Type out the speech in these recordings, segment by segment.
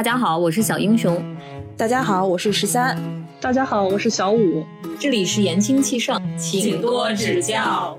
大家好，我是小英雄。大家好，我是十三。大家好，我是小五。这里是言轻气盛，请多指教。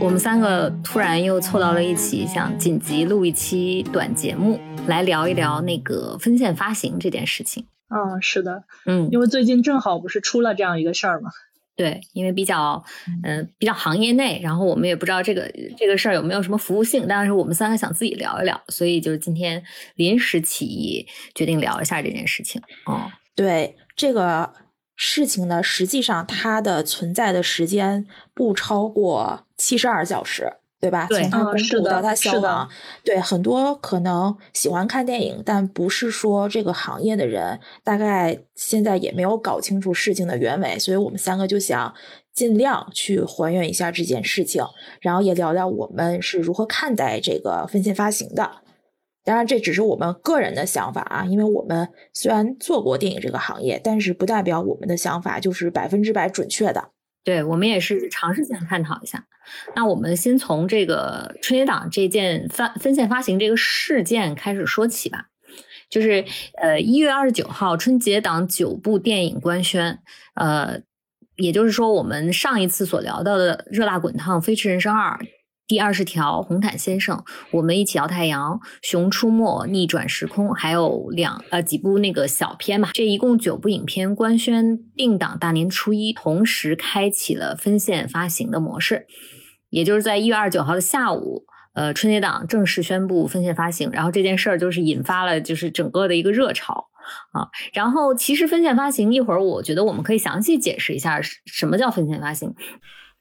我们三个突然又凑到了一起，想紧急录一期短节目，来聊一聊那个分线发行这件事情。嗯，是的，嗯，因为最近正好不是出了这样一个事儿嘛。对，因为比较，嗯，比较行业内，然后我们也不知道这个这个事儿有没有什么服务性，但是我们三个想自己聊一聊，所以就是今天临时起意决定聊一下这件事情。哦，对，这个事情呢，实际上它的存在的时间不超过七十二小时。对吧？从他公布到他消亡，对很多可能喜欢看电影，但不是说这个行业的人，大概现在也没有搞清楚事情的原委，所以我们三个就想尽量去还原一下这件事情，然后也聊聊我们是如何看待这个分线发行的。当然，这只是我们个人的想法啊，因为我们虽然做过电影这个行业，但是不代表我们的想法就是百分之百准确的。对我们也是尝试性探讨一下。那我们先从这个春节档这件发分线发行这个事件开始说起吧。就是呃一月二十九号春节档九部电影官宣，呃，也就是说我们上一次所聊到的热辣滚烫《飞驰人生二》。第二十条，红毯先生，我们一起摇太阳，熊出没，逆转时空，还有两呃几部那个小片嘛，这一共九部影片官宣定档大年初一，同时开启了分线发行的模式，也就是在一月二十九号的下午，呃，春节档正式宣布分线发行，然后这件事儿就是引发了就是整个的一个热潮啊，然后其实分线发行一会儿我觉得我们可以详细解释一下什么叫分线发行。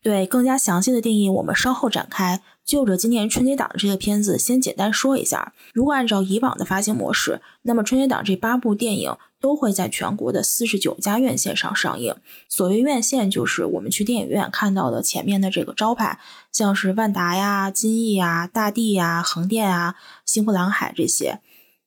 对更加详细的定义，我们稍后展开。就着今年春节档的这个片子，先简单说一下。如果按照以往的发行模式，那么春节档这八部电影都会在全国的四十九家院线上上映。所谓院线，就是我们去电影院看到的前面的这个招牌，像是万达呀、金逸呀、大地呀、横店啊、星湖蓝海这些。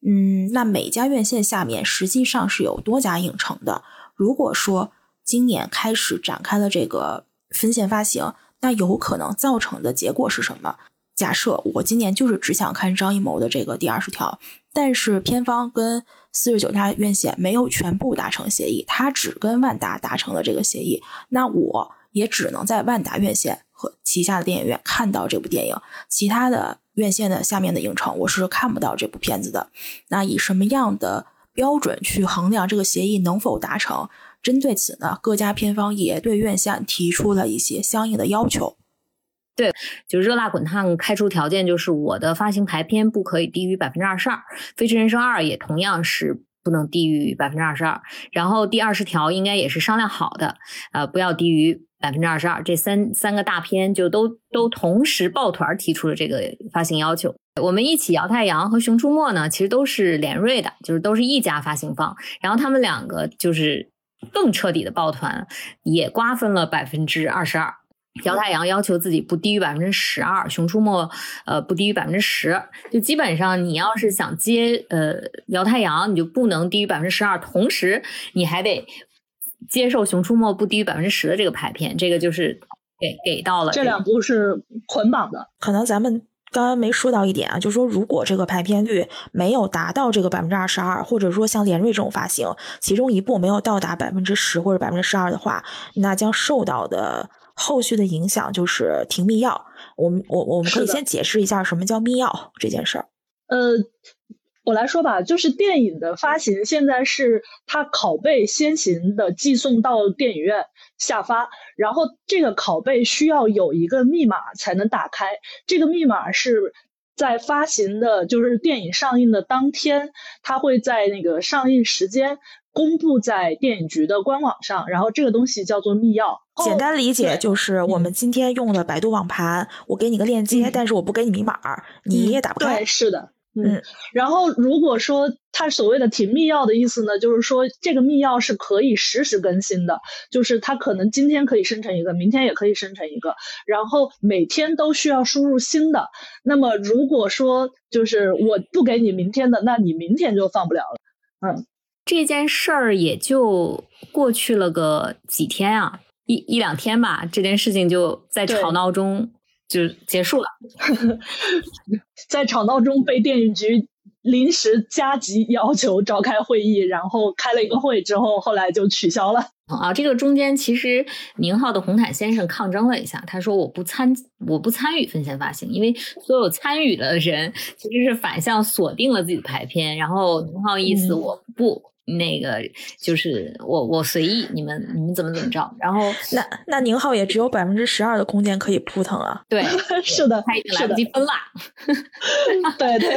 嗯，那每家院线下面实际上是有多家影城的。如果说今年开始展开了这个。分线发行，那有可能造成的结果是什么？假设我今年就是只想看张艺谋的这个第二十条，但是片方跟四十九家院线没有全部达成协议，他只跟万达达成了这个协议，那我也只能在万达院线和旗下的电影院看到这部电影，其他的院线的下面的影城我是看不到这部片子的。那以什么样的标准去衡量这个协议能否达成？针对此呢，各家片方也对院线提出了一些相应的要求。对，就热辣滚烫开出条件，就是我的发行排片不可以低于百分之二十二，《飞驰人生二》也同样是不能低于百分之二十二。然后第二十条应该也是商量好的，呃，不要低于百分之二十二。这三三个大片就都都同时抱团提出了这个发行要求。我们一起摇太阳和熊出没呢，其实都是联瑞的，就是都是一家发行方。然后他们两个就是。更彻底的抱团，也瓜分了百分之二十二。姚太阳要求自己不低于百分之十二，熊出没呃不低于百分之十。就基本上，你要是想接呃姚太阳，你就不能低于百分之十二，同时你还得接受熊出没不低于百分之十的这个排片。这个就是给给到了这两部是捆绑的，可能咱们。刚刚没说到一点啊，就是说，如果这个排片率没有达到这个百分之二十二，或者说像联瑞这种发行，其中一部没有到达百分之十或者百分之十二的话，那将受到的后续的影响就是停密钥。我们我我们可以先解释一下什么叫密钥这件事儿。呃。我来说吧，就是电影的发行，现在是它拷贝先行的寄送到电影院下发，然后这个拷贝需要有一个密码才能打开，这个密码是在发行的，就是电影上映的当天，它会在那个上映时间公布在电影局的官网上，然后这个东西叫做密钥。简单理解就是我们今天用的百度网盘，我给你个链接，但是我不给你密码，你也打不开。对，是的。嗯，然后如果说它所谓的停密钥的意思呢，就是说这个密钥是可以实时更新的，就是它可能今天可以生成一个，明天也可以生成一个，然后每天都需要输入新的。那么如果说就是我不给你明天的，那你明天就放不了了。嗯，这件事儿也就过去了个几天啊，一一两天吧，这件事情就在吵闹中。就结束了，在吵闹中被电影局临时加急要求召开会议，然后开了一个会之后，后来就取消了。啊，这个中间其实宁浩的红毯先生抗争了一下，他说我不参我不参与分钱发行，因为所有参与的人其实是反向锁定了自己的排片，然后宁浩意思我不那个就是我我随意你们你们怎么怎么着，然后 那那宁浩也只有百分之十二的空间可以扑腾啊，对，是的，他已经来不及分了，对对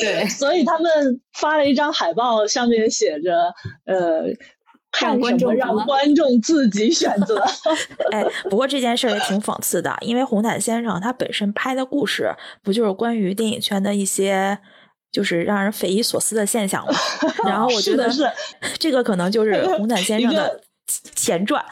对，所以他们发了一张海报，上面写着呃。让观众让观众自己选择。哎，不过这件事也挺讽刺的，因为红毯先生他本身拍的故事不就是关于电影圈的一些就是让人匪夷所思的现象了？然后我觉得是这个可能就是 红毯先生的。前传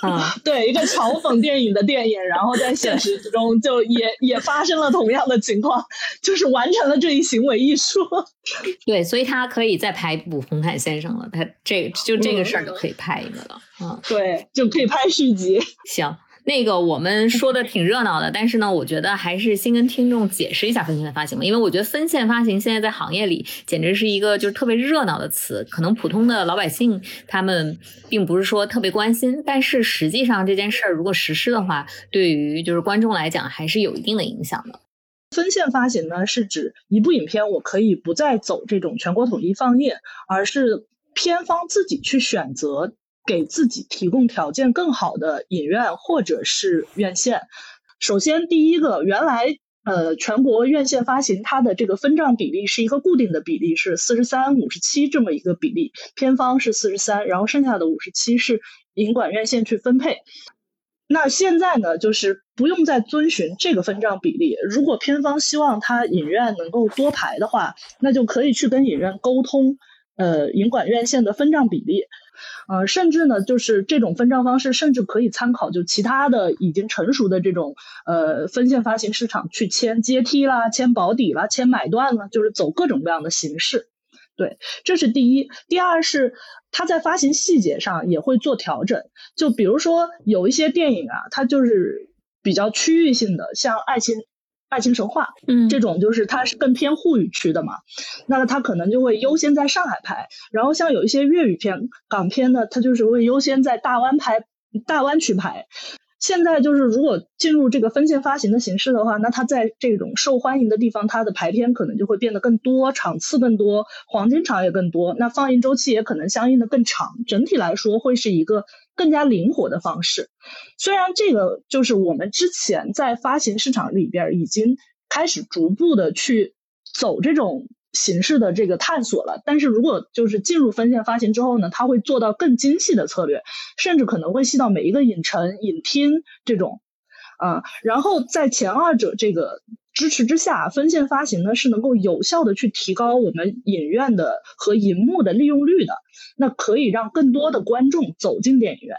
啊，对一个嘲讽电影的电影，然后在现实之中就也也发生了同样的情况，就是完成了这一行为艺术。对，所以他可以再拍一部《红毯先生》了，他这就这个事儿就可以拍一个了。嗯，对，就可以拍续集。行。那个我们说的挺热闹的，但是呢，我觉得还是先跟听众解释一下分线发行吧，因为我觉得分线发行现在在行业里简直是一个就是特别热闹的词，可能普通的老百姓他们并不是说特别关心，但是实际上这件事儿如果实施的话，对于就是观众来讲还是有一定的影响的。分线发行呢，是指一部影片我可以不再走这种全国统一放映，而是片方自己去选择。给自己提供条件更好的影院或者是院线。首先，第一个，原来呃全国院线发行它的这个分账比例是一个固定的比例，是四十三五十七这么一个比例，片方是四十三，然后剩下的五十七是影管院线去分配。那现在呢，就是不用再遵循这个分账比例。如果片方希望他影院能够多排的话，那就可以去跟影院沟通，呃，影管院线的分账比例。呃，甚至呢，就是这种分账方式，甚至可以参考就其他的已经成熟的这种呃分线发行市场去签阶梯啦、签保底啦、签买断啦，就是走各种各样的形式。对，这是第一。第二是它在发行细节上也会做调整，就比如说有一些电影啊，它就是比较区域性的，像爱情。爱情神话，嗯，这种就是它是更偏沪语区的嘛，那它可能就会优先在上海拍，然后像有一些粤语片、港片呢，它就是会优先在大湾拍、大湾区拍。现在就是如果进入这个分线发行的形式的话，那它在这种受欢迎的地方，它的排片可能就会变得更多，场次更多，黄金场也更多，那放映周期也可能相应的更长。整体来说，会是一个更加灵活的方式。虽然这个就是我们之前在发行市场里边已经开始逐步的去走这种。形式的这个探索了，但是如果就是进入分线发行之后呢，它会做到更精细的策略，甚至可能会细到每一个影城、影厅这种，啊，然后在前二者这个支持之下，分线发行呢是能够有效的去提高我们影院的和银幕的利用率的，那可以让更多的观众走进电影院，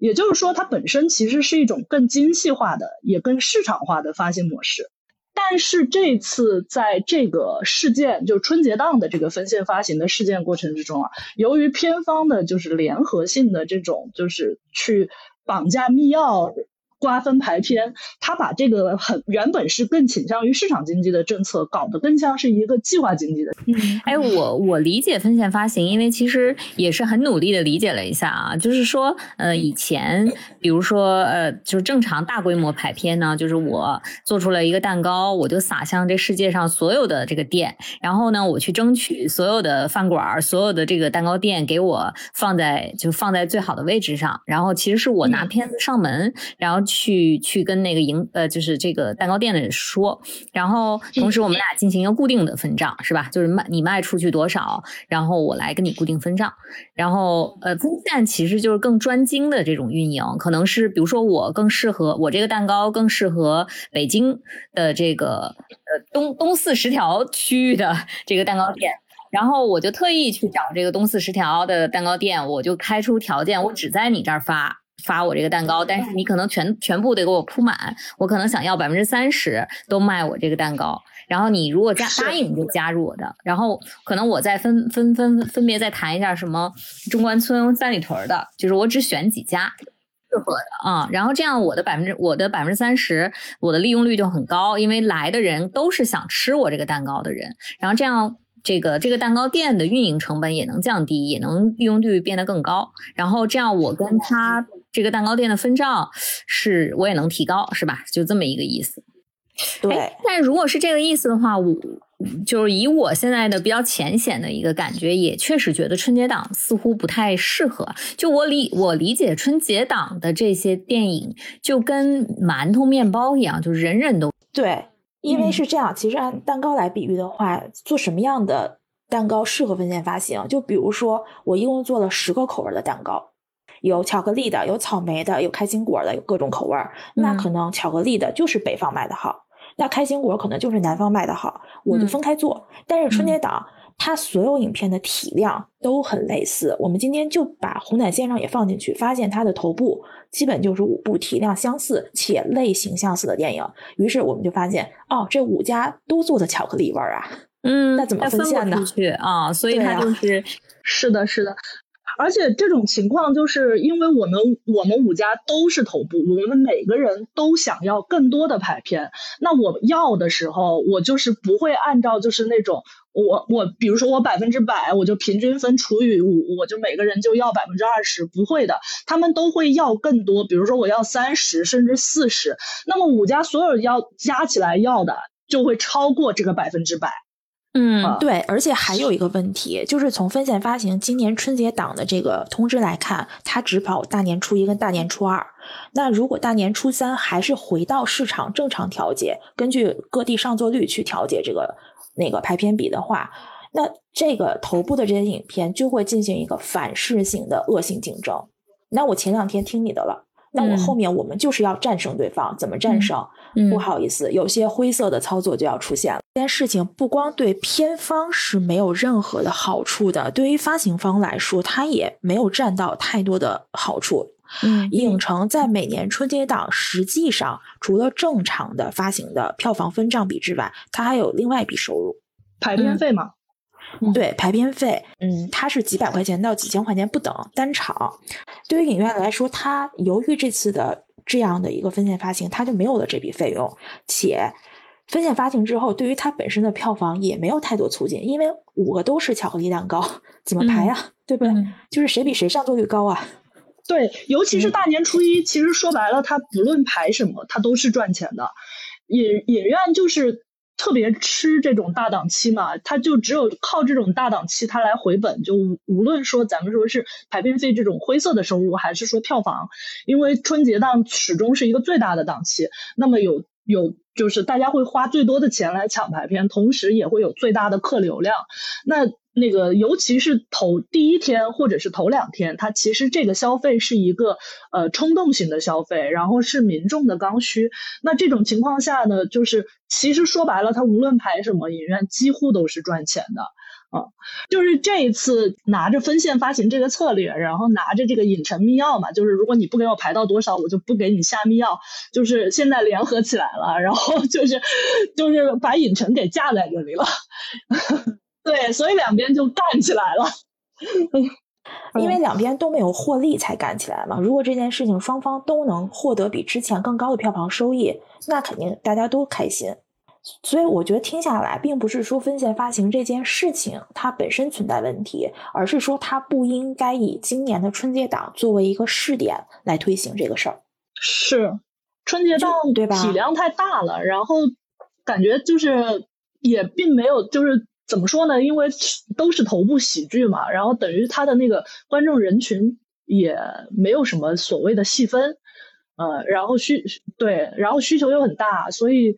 也就是说，它本身其实是一种更精细化的，也更市场化的发行模式。但是这次在这个事件，就春节档的这个分线发行的事件过程之中啊，由于片方的就是联合性的这种，就是去绑架密钥。瓜分排片，他把这个很原本是更倾向于市场经济的政策，搞得更像是一个计划经济的。嗯，哎，我我理解分线发行，因为其实也是很努力的理解了一下啊，就是说，呃，以前比如说，呃，就是正常大规模排片呢，就是我做出了一个蛋糕，我就撒向这世界上所有的这个店，然后呢，我去争取所有的饭馆、所有的这个蛋糕店给我放在就放在最好的位置上，然后其实是我拿片子上门，然后。去去跟那个营呃，就是这个蛋糕店的人说，然后同时我们俩进行一个固定的分账，是吧？就是卖你卖出去多少，然后我来跟你固定分账。然后呃，分线其实就是更专精的这种运营，可能是比如说我更适合我这个蛋糕更适合北京的这个呃东东四十条区域的 这个蛋糕店，然后我就特意去找这个东四十条的蛋糕店，我就开出条件，我只在你这儿发。发我这个蛋糕，但是你可能全全部得给我铺满，我可能想要百分之三十都卖我这个蛋糕，然后你如果加答应就加入我的，然后可能我再分分分分别再谈一下什么中关村、三里屯的，就是我只选几家适合的。啊，然后这样我的百分之我的百分之三十我的利用率就很高，因为来的人都是想吃我这个蛋糕的人，然后这样。这个这个蛋糕店的运营成本也能降低，也能利用率变得更高。然后这样，我跟他这个蛋糕店的分账是我也能提高，是吧？就这么一个意思。对，但如果是这个意思的话，我就是以我现在的比较浅显的一个感觉，也确实觉得春节档似乎不太适合。就我理我理解春节档的这些电影，就跟馒头面包一样，就人人都对，因为是这样。其实按蛋糕来比喻的话，做什么样的蛋糕适合分线发行？就比如说，我一共做了十个口味的蛋糕，有巧克力的，有草莓的，有开心果的，有各种口味儿。那可能巧克力的就是北方卖的好。那开心果可能就是南方卖的好，我就分开做。但是春节档它所有影片的体量都很类似，我们今天就把红毯先生也放进去，发现它的头部基本就是五部体量相似且类型相似的电影。于是我们就发现，哦，这五家都做的巧克力味儿啊，嗯，那怎么分线呢？去啊，所以它就是是的，是的。而且这种情况就是因为我们我们五家都是头部，我们每个人都想要更多的排片。那我要的时候，我就是不会按照就是那种我我比如说我百分之百我就平均分除以五，我就每个人就要百分之二十，不会的，他们都会要更多。比如说我要三十甚至四十，那么五家所有要加起来要的就会超过这个百分之百。嗯，对，而且还有一个问题，就是从分线发行今年春节档的这个通知来看，它只跑大年初一跟大年初二。那如果大年初三还是回到市场正常调节，根据各地上座率去调节这个那个排片比的话，那这个头部的这些影片就会进行一个反噬性的恶性竞争。那我前两天听你的了。那我后面我们就是要战胜对方，怎么战胜？不好意思，有些灰色的操作就要出现了。这件事情不光对片方是没有任何的好处的，对于发行方来说，它也没有占到太多的好处。嗯，影城在每年春节档实际上除了正常的发行的票房分账比之外，它还有另外一笔收入，排片费嘛。对排片费，嗯，它是几百块钱到几千块钱不等单场。对于影院来说，它由于这次的这样的一个分线发行，它就没有了这笔费用，且分线发行之后，对于它本身的票房也没有太多促进，因为五个都是巧克力蛋糕，怎么排啊？对不对？就是谁比谁上座率高啊？对，尤其是大年初一，其实说白了，它不论排什么，它都是赚钱的。影影院就是。特别吃这种大档期嘛，他就只有靠这种大档期，他来回本。就无论说咱们说是排片费这种灰色的收入，还是说票房，因为春节档始终是一个最大的档期，那么有有就是大家会花最多的钱来抢排片，同时也会有最大的客流量。那那个，尤其是头第一天或者是头两天，它其实这个消费是一个呃冲动型的消费，然后是民众的刚需。那这种情况下呢，就是其实说白了，它无论排什么影院，几乎都是赚钱的啊。就是这一次拿着分线发行这个策略，然后拿着这个影城密钥嘛，就是如果你不给我排到多少，我就不给你下密钥。就是现在联合起来了，然后就是就是把影城给架在这里了。对，所以两边就干起来了，因为两边都没有获利才干起来嘛。如果这件事情双方都能获得比之前更高的票房收益，那肯定大家都开心。所以我觉得听下来，并不是说分线发行这件事情它本身存在问题，而是说它不应该以今年的春节档作为一个试点来推行这个事儿。是春节档对吧？体量太大了，然后感觉就是也并没有就是。怎么说呢？因为都是头部喜剧嘛，然后等于他的那个观众人群也没有什么所谓的细分，呃，然后需对，然后需求又很大，所以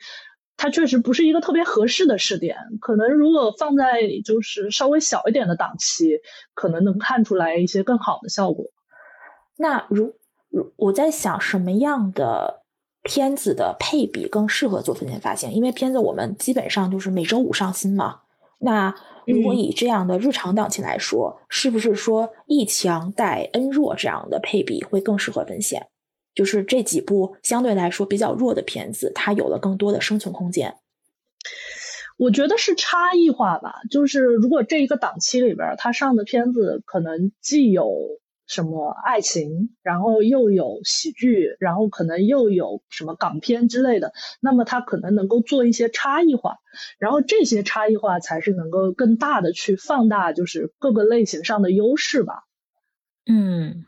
它确实不是一个特别合适的试点。可能如果放在就是稍微小一点的档期，可能能看出来一些更好的效果。那如如我在想，什么样的片子的配比更适合做分线发行？因为片子我们基本上就是每周五上新嘛。那如果以这样的日常档期来说，是不是说一强带 N 弱这样的配比会更适合分线？就是这几部相对来说比较弱的片子，它有了更多的生存空间。我觉得是差异化吧，就是如果这一个档期里边它上的片子可能既有什么爱情，然后又有喜剧，然后可能又有什么港片之类的，那么它可能能够做一些差异化，然后这些差异化才是能够更大的去放大，就是各个类型上的优势吧。嗯，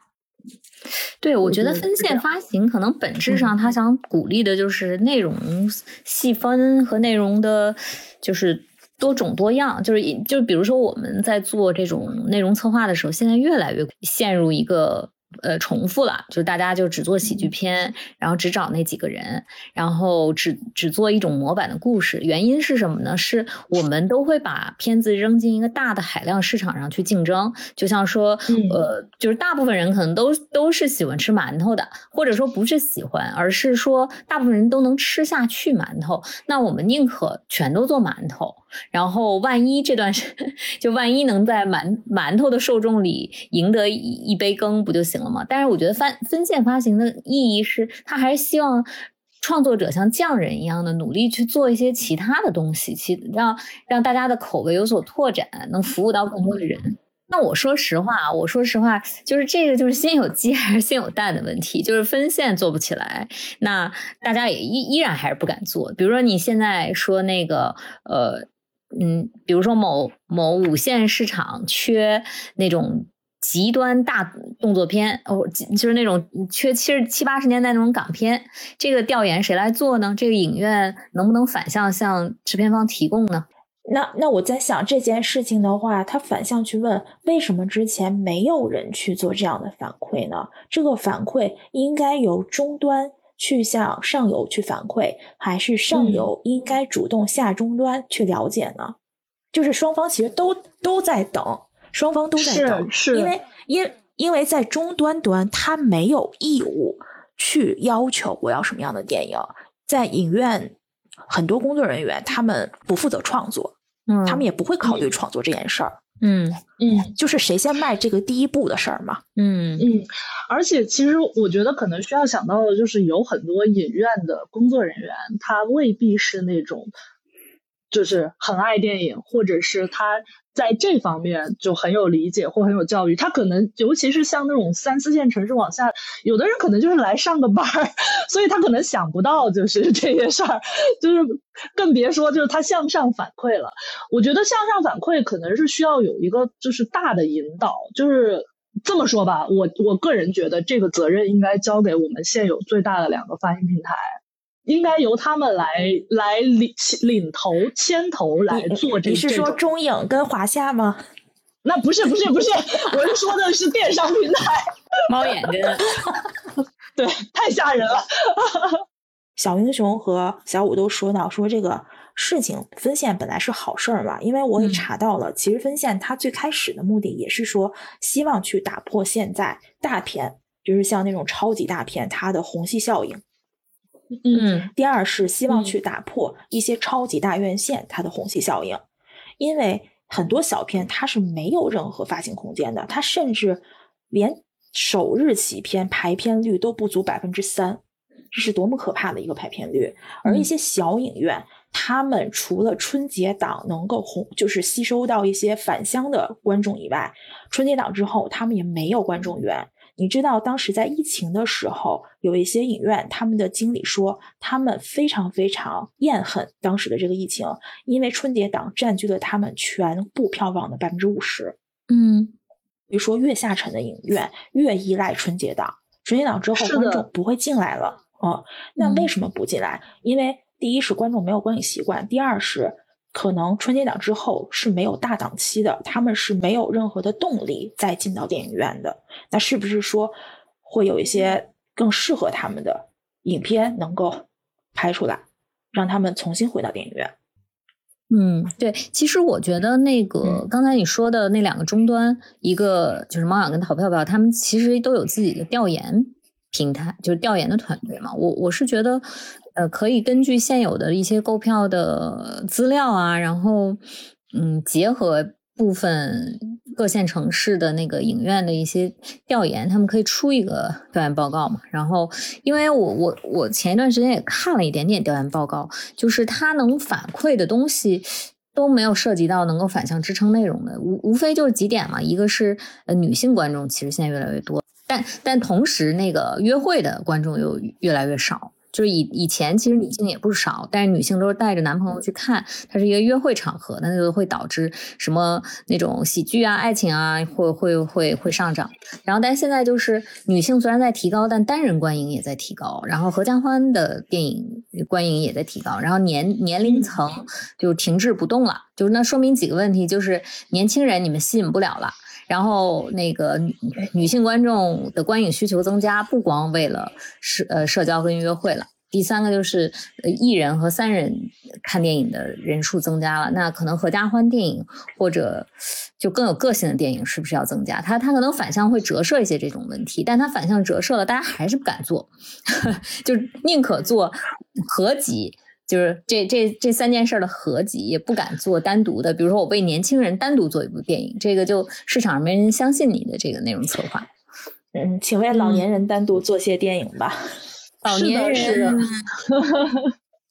对，我觉得分线发行可能本质上他想鼓励的就是内容细分和内容的，就是多种多样。就是就比如说我们在做这种内容策划的时候，现在越来越陷入一个。呃，重复了，就大家就只做喜剧片，然后只找那几个人，然后只只做一种模板的故事。原因是什么呢？是我们都会把片子扔进一个大的海量市场上去竞争。就像说，呃，就是大部分人可能都都是喜欢吃馒头的，或者说不是喜欢，而是说大部分人都能吃下去馒头。那我们宁可全都做馒头。然后，万一这段时，就万一能在馒馒头的受众里赢得一一杯羹，不就行了吗？但是，我觉得分分线发行的意义是，他还是希望创作者像匠人一样的努力去做一些其他的东西，其让让大家的口味有所拓展，能服务到更多的人。那我说实话啊，我说实话，就是这个就是先有鸡还是先有蛋的问题，就是分线做不起来，那大家也依依然还是不敢做。比如说你现在说那个，呃。嗯，比如说某某五线市场缺那种极端大动作片，哦，就是那种缺七十七八十年代那种港片，这个调研谁来做呢？这个影院能不能反向向制片方提供呢？那那我在想这件事情的话，他反向去问，为什么之前没有人去做这样的反馈呢？这个反馈应该由终端。去向上游去反馈，还是上游应该主动下终端去了解呢？就是双方其实都都在等，双方都在等，是因为因因为在终端端，他没有义务去要求我要什么样的电影，在影院很多工作人员他们不负责创作，嗯，他们也不会考虑创作这件事儿。嗯嗯，就是谁先迈这个第一步的事儿嘛。嗯嗯，而且其实我觉得可能需要想到的就是有很多影院的工作人员，他未必是那种。就是很爱电影，或者是他在这方面就很有理解或很有教育。他可能尤其是像那种三四线城市往下，有的人可能就是来上个班儿，所以他可能想不到就是这些事儿，就是更别说就是他向上反馈了。我觉得向上反馈可能是需要有一个就是大的引导，就是这么说吧，我我个人觉得这个责任应该交给我们现有最大的两个发行平台。应该由他们来来领领头牵头来做这。你是说中影跟华夏吗？那不是不是不是，我是说的是电商平台。猫眼睛，对，太吓人了。小英雄和小五都说到说这个事情分线本来是好事儿嘛，因为我也查到了，其实分线它最开始的目的也是说希望去打破现在大片，就是像那种超级大片它的虹吸效应。嗯，第二是希望去打破一些超级大院线它的虹吸效应，因为很多小片它是没有任何发行空间的，它甚至连首日起片排片率都不足百分之三，这是多么可怕的一个排片率！而一些小影院，他们除了春节档能够红，就是吸收到一些返乡的观众以外，春节档之后他们也没有观众缘。你知道当时在疫情的时候，有一些影院，他们的经理说，他们非常非常厌恨当时的这个疫情，因为春节档占据了他们全部票房的百分之五十。嗯，比如说越下沉的影院越依赖春节档，春节档之后观众不会进来了。哦，那为什么不进来？因为第一是观众没有观影习惯，第二是。可能春节档之后是没有大档期的，他们是没有任何的动力再进到电影院的。那是不是说会有一些更适合他们的影片能够拍出来，让他们重新回到电影院？嗯，对。其实我觉得那个刚才你说的那两个终端，一个就是猫眼跟淘票票，他们其实都有自己的调研平台，就是调研的团队嘛。我我是觉得。呃，可以根据现有的一些购票的资料啊，然后嗯，结合部分各线城市的那个影院的一些调研，他们可以出一个调研报告嘛。然后，因为我我我前一段时间也看了一点点调研报告，就是它能反馈的东西，都没有涉及到能够反向支撑内容的，无无非就是几点嘛，一个是呃女性观众其实现在越来越多，但但同时那个约会的观众又越来越少。就是以以前其实女性也不少，但是女性都是带着男朋友去看，它是一个约会场合，那就会导致什么那种喜剧啊、爱情啊，会会会会上涨。然后，但是现在就是女性虽然在提高，但单人观影也在提高，然后合家欢的电影观影也在提高，然后年年龄层就停滞不动了，就是那说明几个问题，就是年轻人你们吸引不了了。然后，那个女女性观众的观影需求增加，不光为了社呃社交跟约会了。第三个就是呃一人和三人看电影的人数增加了，那可能合家欢电影或者就更有个性的电影是不是要增加？它它可能反向会折射一些这种问题，但它反向折射了，大家还是不敢做，就宁可做合集。就是这这这三件事的合集，也不敢做单独的。比如说，我为年轻人单独做一部电影，这个就市场上没人相信你的这个内容策划。嗯，请为老年人单独做些电影吧。老年人，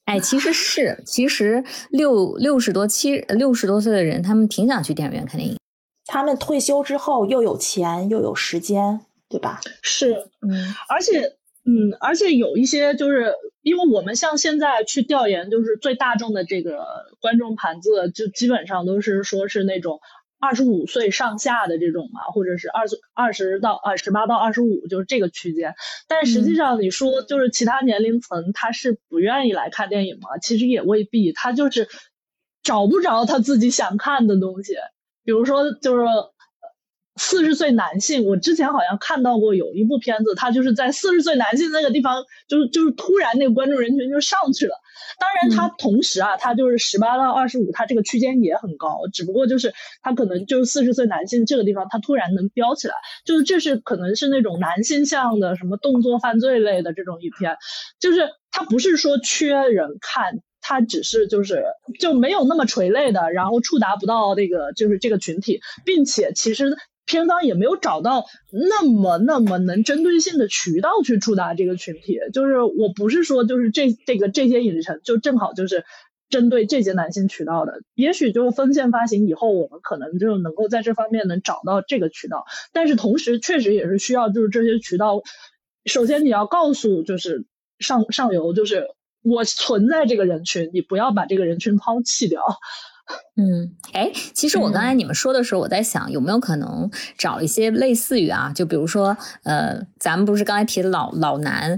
哎，其实是，其实六六十多七六十多岁的人，他们挺想去电影院看电影。他们退休之后又有钱又有时间，对吧？是，嗯，而且。嗯，而且有一些就是，因为我们像现在去调研，就是最大众的这个观众盘子，就基本上都是说是那种二十五岁上下的这种嘛，或者是二十二十到二十八到二十五，就是这个区间。但实际上你说就是其他年龄层他是不愿意来看电影吗？其实也未必，他就是找不着他自己想看的东西，比如说就是。四十岁男性，我之前好像看到过有一部片子，他就是在四十岁男性那个地方，就是就是突然那个观众人群就上去了。当然，他同时啊，他就是十八到二十五，他这个区间也很高，只不过就是他可能就是四十岁男性这个地方，他突然能飙起来，就是这是可能是那种男性向的什么动作犯罪类的这种影片，就是他不是说缺人看，他只是就是就没有那么垂泪的，然后触达不到那个就是这个群体，并且其实。片方也没有找到那么那么能针对性的渠道去触达这个群体，就是我不是说就是这这个这些影城就正好就是针对这些男性渠道的，也许就分线发行以后，我们可能就能够在这方面能找到这个渠道，但是同时确实也是需要就是这些渠道，首先你要告诉就是上上游就是我存在这个人群，你不要把这个人群抛弃掉。嗯，哎，其实我刚才你们说的时候，我在想有没有可能找一些类似于啊，就比如说，呃，咱们不是刚才提的老老男，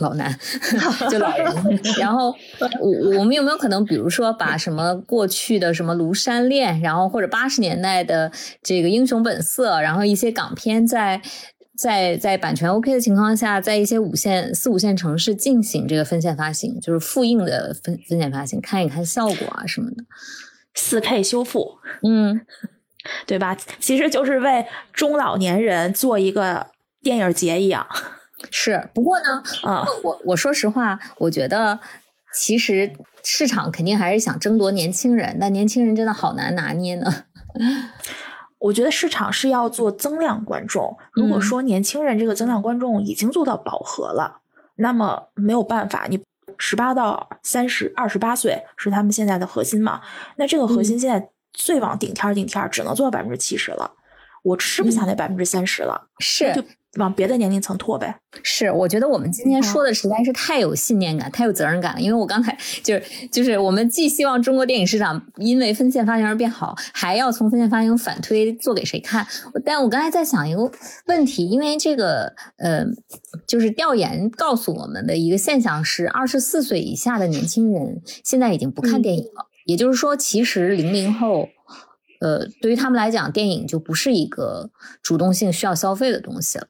老男，就老人，然后 我我们有没有可能，比如说把什么过去的什么庐山恋，然后或者八十年代的这个英雄本色，然后一些港片在在在版权 OK 的情况下，在一些五线四五线城市进行这个分线发行，就是复印的分分线发行，看一看效果啊什么的。四 K 修复，嗯，对吧？其实就是为中老年人做一个电影节一样。是，不过呢，啊，我我说实话，我觉得其实市场肯定还是想争夺年轻人，但年轻人真的好难拿捏呢。我觉得市场是要做增量观众。如果说年轻人这个增量观众已经做到饱和了，那么没有办法，你。十八到三十二十八岁是他们现在的核心嘛？那这个核心现在最往顶天顶天，只能做到百分之七十了。我吃不下那百分之三十了，是就往别的年龄层拓呗。是，我觉得我们今天说的实在是太有信念感、太有责任感了。因为我刚才就是就是，我们既希望中国电影市场因为分线发行而变好，还要从分线发行反推做给谁看。但我刚才在想一个问题，因为这个呃，就是调研告诉我们的一个现象是，二十四岁以下的年轻人现在已经不看电影了。也就是说，其实零零后。呃，对于他们来讲，电影就不是一个主动性需要消费的东西了。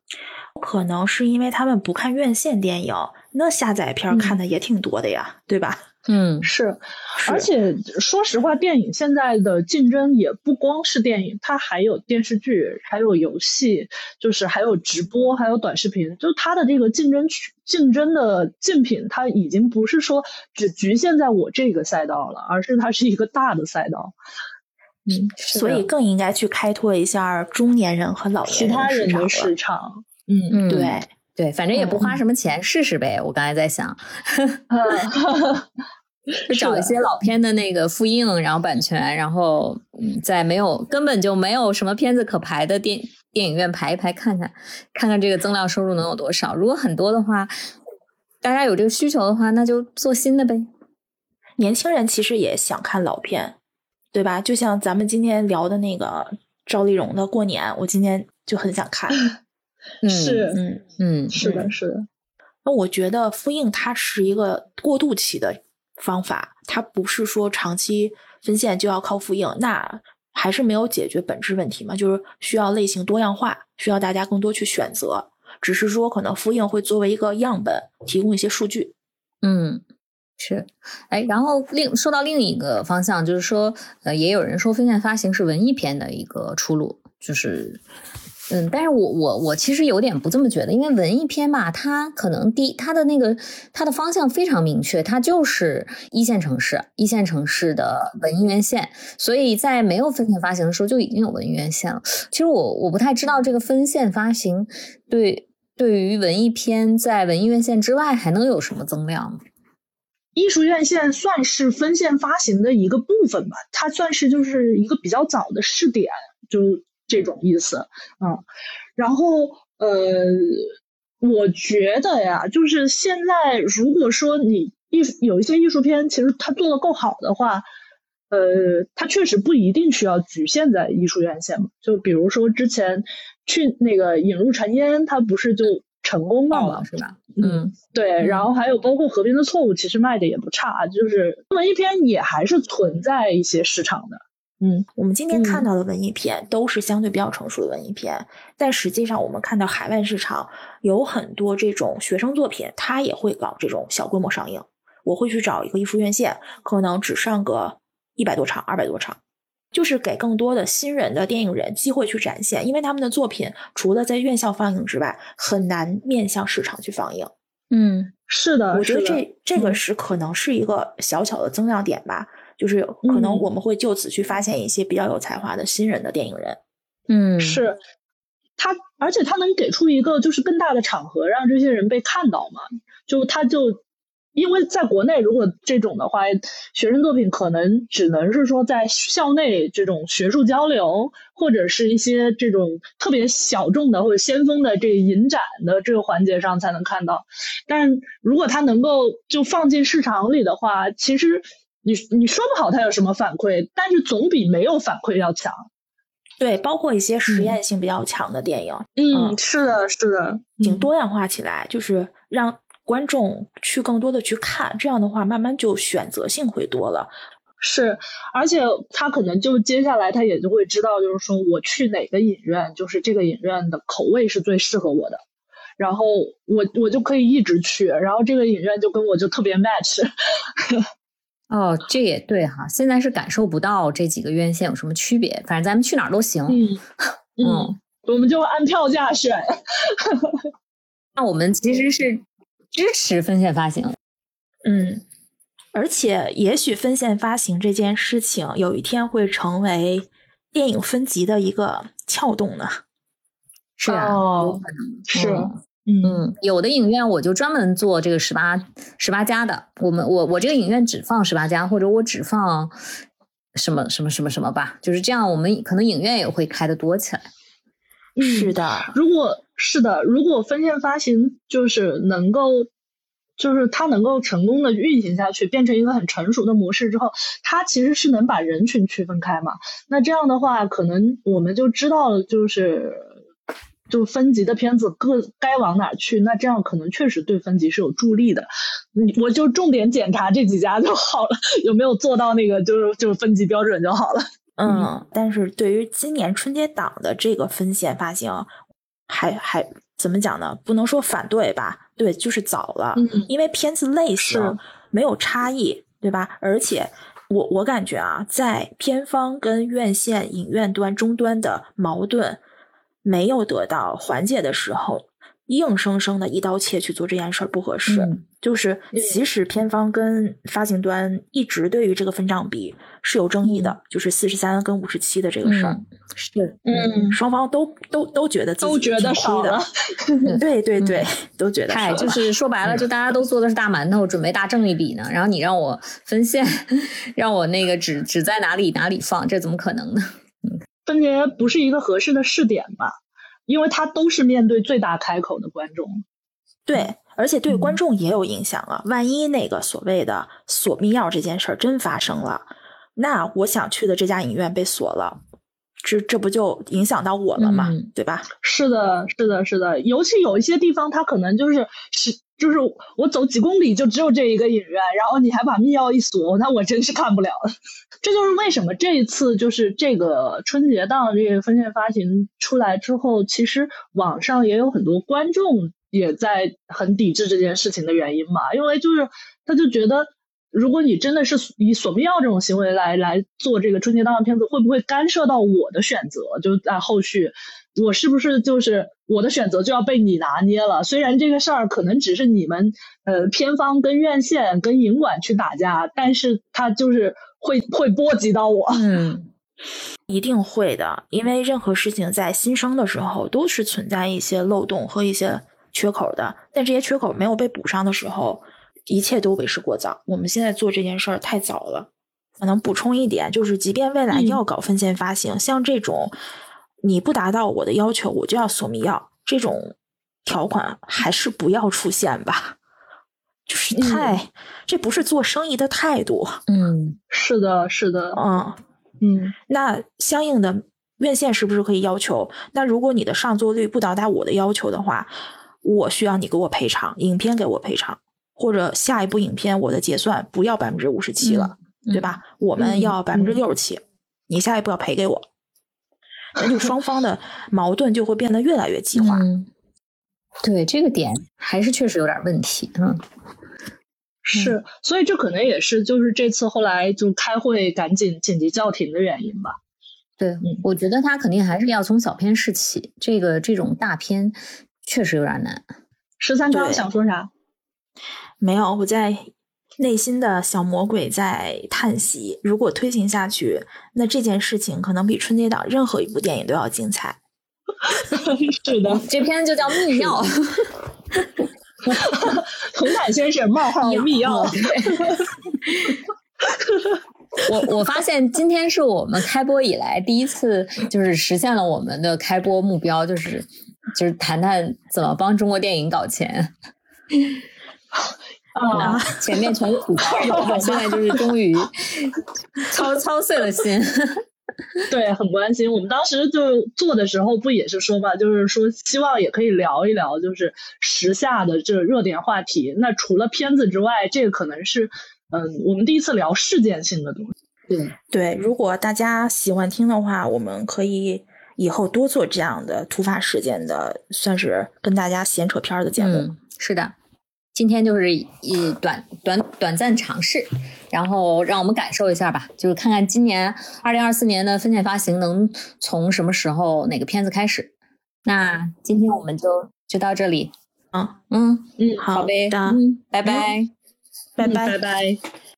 可能是因为他们不看院线电影，那下载片看的也挺多的呀，对吧？嗯，是。而且说实话，电影现在的竞争也不光是电影，它还有电视剧，还有游戏，就是还有直播，还有短视频。就它的这个竞争竞争的竞品，它已经不是说只局限在我这个赛道了，而是它是一个大的赛道。嗯，所以更应该去开拓一下中年人和老年人的市场。嗯嗯，对对，反正也不花什么钱，试试呗。我刚才在想，就找一些老片的那个复印，然后版权，然后在没有根本就没有什么片子可排的电电影院排一排，看看看看这个增量收入能有多少。如果很多的话，大家有这个需求的话，那就做新的呗。年轻人其实也想看老片，对吧？就像咱们今天聊的那个赵丽蓉的《过年》，我今天就很想看。是，嗯嗯，是的，是的。那我觉得复印它是一个过渡期的方法，它不是说长期分线就要靠复印，那还是没有解决本质问题嘛？就是需要类型多样化，需要大家更多去选择。只是说可能复印会作为一个样本，提供一些数据。嗯，是。哎，然后另说到另一个方向，就是说，呃，也有人说分线发行是文艺片的一个出路，就是。嗯，但是我我我其实有点不这么觉得，因为文艺片吧，它可能第它的那个它的方向非常明确，它就是一线城市，一线城市的文艺院线，所以在没有分线发行的时候就已经有文艺院线了。其实我我不太知道这个分线发行对对于文艺片在文艺院线之外还能有什么增量。艺术院线算是分线发行的一个部分吧，它算是就是一个比较早的试点，就。这种意思，嗯，然后呃，我觉得呀，就是现在如果说你艺术有一些艺术片，其实它做的够好的话，呃，它确实不一定需要局限在艺术院线嘛。就比如说之前去那个引入尘烟，它不是就成功了嘛，是吧？嗯，对。然后还有包括河边的错误，其实卖的也不差，就是文艺片也还是存在一些市场的。嗯，我们今天看到的文艺片都是相对比较成熟的文艺片，但实际上我们看到海外市场有很多这种学生作品，它也会搞这种小规模上映。我会去找一个艺术院线，可能只上个一百多场、二百多场，就是给更多的新人的电影人机会去展现，因为他们的作品除了在院校放映之外，很难面向市场去放映。嗯，是的，我觉得这这个是可能是一个小小的增量点吧。就是可能我们会就此去发现一些比较有才华的新人的电影人，嗯，是他，而且他能给出一个就是更大的场合让这些人被看到嘛？就他就因为在国内，如果这种的话，学生作品可能只能是说在校内这种学术交流，或者是一些这种特别小众的或者先锋的这影展的这个环节上才能看到。但如果他能够就放进市场里的话，其实。你你说不好它有什么反馈，但是总比没有反馈要强。对，包括一些实验性比较强的电影，嗯，是的，是的，挺多样化起来，就是让观众去更多的去看，这样的话，慢慢就选择性会多了。是，而且他可能就接下来他也就会知道，就是说我去哪个影院，就是这个影院的口味是最适合我的，然后我我就可以一直去，然后这个影院就跟我就特别 match。哦，这也对哈。现在是感受不到这几个院线有什么区别，反正咱们去哪儿都行。嗯 嗯，我们就按票价选。那我们其实是支持分线发行。嗯，而且也许分线发行这件事情有一天会成为电影分级的一个撬动呢。是啊，有可能是。嗯，有的影院我就专门做这个十八十八加的。我们我我这个影院只放十八加，或者我只放什么什么什么什么吧，就是这样。我们可能影院也会开的多起来。是的，如果是的，如果分线发行就是能够，就是它能够成功的运行下去，变成一个很成熟的模式之后，它其实是能把人群区分开嘛。那这样的话，可能我们就知道了就是。就分级的片子各该往哪去，那这样可能确实对分级是有助力的。你我就重点检查这几家就好了，有没有做到那个就是就是分级标准就好了。嗯，但是对于今年春节档的这个分线发行，还还怎么讲呢？不能说反对吧？对，就是早了，因为片子类型没有差异，对吧？而且我我感觉啊，在片方跟院线影院端终端的矛盾。没有得到缓解的时候，硬生生的一刀切去做这件事儿不合适。嗯就是其实片方跟发行端一直对于这个分账比是有争议的，就是四十三跟五十七的这个事儿，嗯是，嗯，双方都都都觉得自己都觉得挺亏的少了。对对对，都觉得少嗨，了。就是 说白了，就大家都做的是大馒头，准备大挣一笔呢。然后你让我分线，让我那个只只在哪里哪里放，这怎么可能呢？分别不是一个合适的试点吧，因为他都是面对最大开口的观众。对，而且对嗯观众也有影响啊。万一那个所谓的锁密钥这件事儿真发生了，那我想去的这家影院被锁了，这这不就影响到我了吗？嗯对吧？是的，是的，是的，尤其有一些地方，它可能就是是就是我走几公里就只有这一个影院，然后你还把密钥一锁，那我真是看不了。这就是为什么这一次就是这个春节档这个分线发行出来之后，其实网上也有很多观众也在很抵制这件事情的原因嘛，因为就是他就觉得。如果你真的是以锁密钥这种行为来来做这个春节档的片子，会不会干涉到我的选择？就在后续，我是不是就是我的选择就要被你拿捏了？虽然这个事儿可能只是你们呃偏方跟院线跟影管去打架，但是它就是会会波及到我。嗯，一定会的，因为任何事情在新生的时候都是存在一些漏洞和一些缺口的，但这些缺口没有被补上的时候，一切都为时过早。我们现在做这件事儿太早了。可能补充一点，就是即便未来嗯要搞分线发行，像这种你不达到我的要求，我就要索密钥这种条款，还是不要出现吧。就是太，这不是做生意的态度。嗯，是的，是的，嗯，嗯那相应的院线是不是可以要求？那如果你的上座率不达到我的要求的话，我需要你给我赔偿，影片给我赔偿，或者下一部影片我的结算不要百分之五十七了，嗯对吧？我们要百分之六十七，你下一步要赔给我，那就双方的矛盾就会变得越来越激化。嗯，对这个点还是确实有点问题。嗯，是，所以这可能也是就是这次后来就开会赶紧紧急叫停的原因吧。对，我觉得他肯定还是要从小片试起，这个这种大片确实有点难。十三刚对想说啥？没有，我在内心的小魔鬼在叹息。如果推行下去，那这件事情可能比春节档任何一部电影都要精彩。是的，这篇就叫密钥，红毯先生冒号密钥。我我发现今天是我们开播以来第一次，就是实现了我们的开播目标，就是就是谈谈怎么帮中国电影搞钱。啊，前面全是吐槽，现在就是终于 操操碎了心。对，很关心。我们当时就做的时候，不也是说嘛，就是说希望也可以聊一聊，就是时下的这热点话题。那除了片子之外，这个可能是嗯，我们第一次聊事件性的东西。对，对，如果大家喜欢听的话，我们可以以后多做这样的突发事件的，算是跟大家闲扯片儿的节目。嗯，是的。今天就是一短短短暂尝试，然后让我们感受一下吧，就是看看今年二零二四年的分线发行能从什么时候哪个片子开始。那今天我们就就到这里。嗯嗯，嗯，好呗，的嗯，拜拜。拜嗯拜拜拜。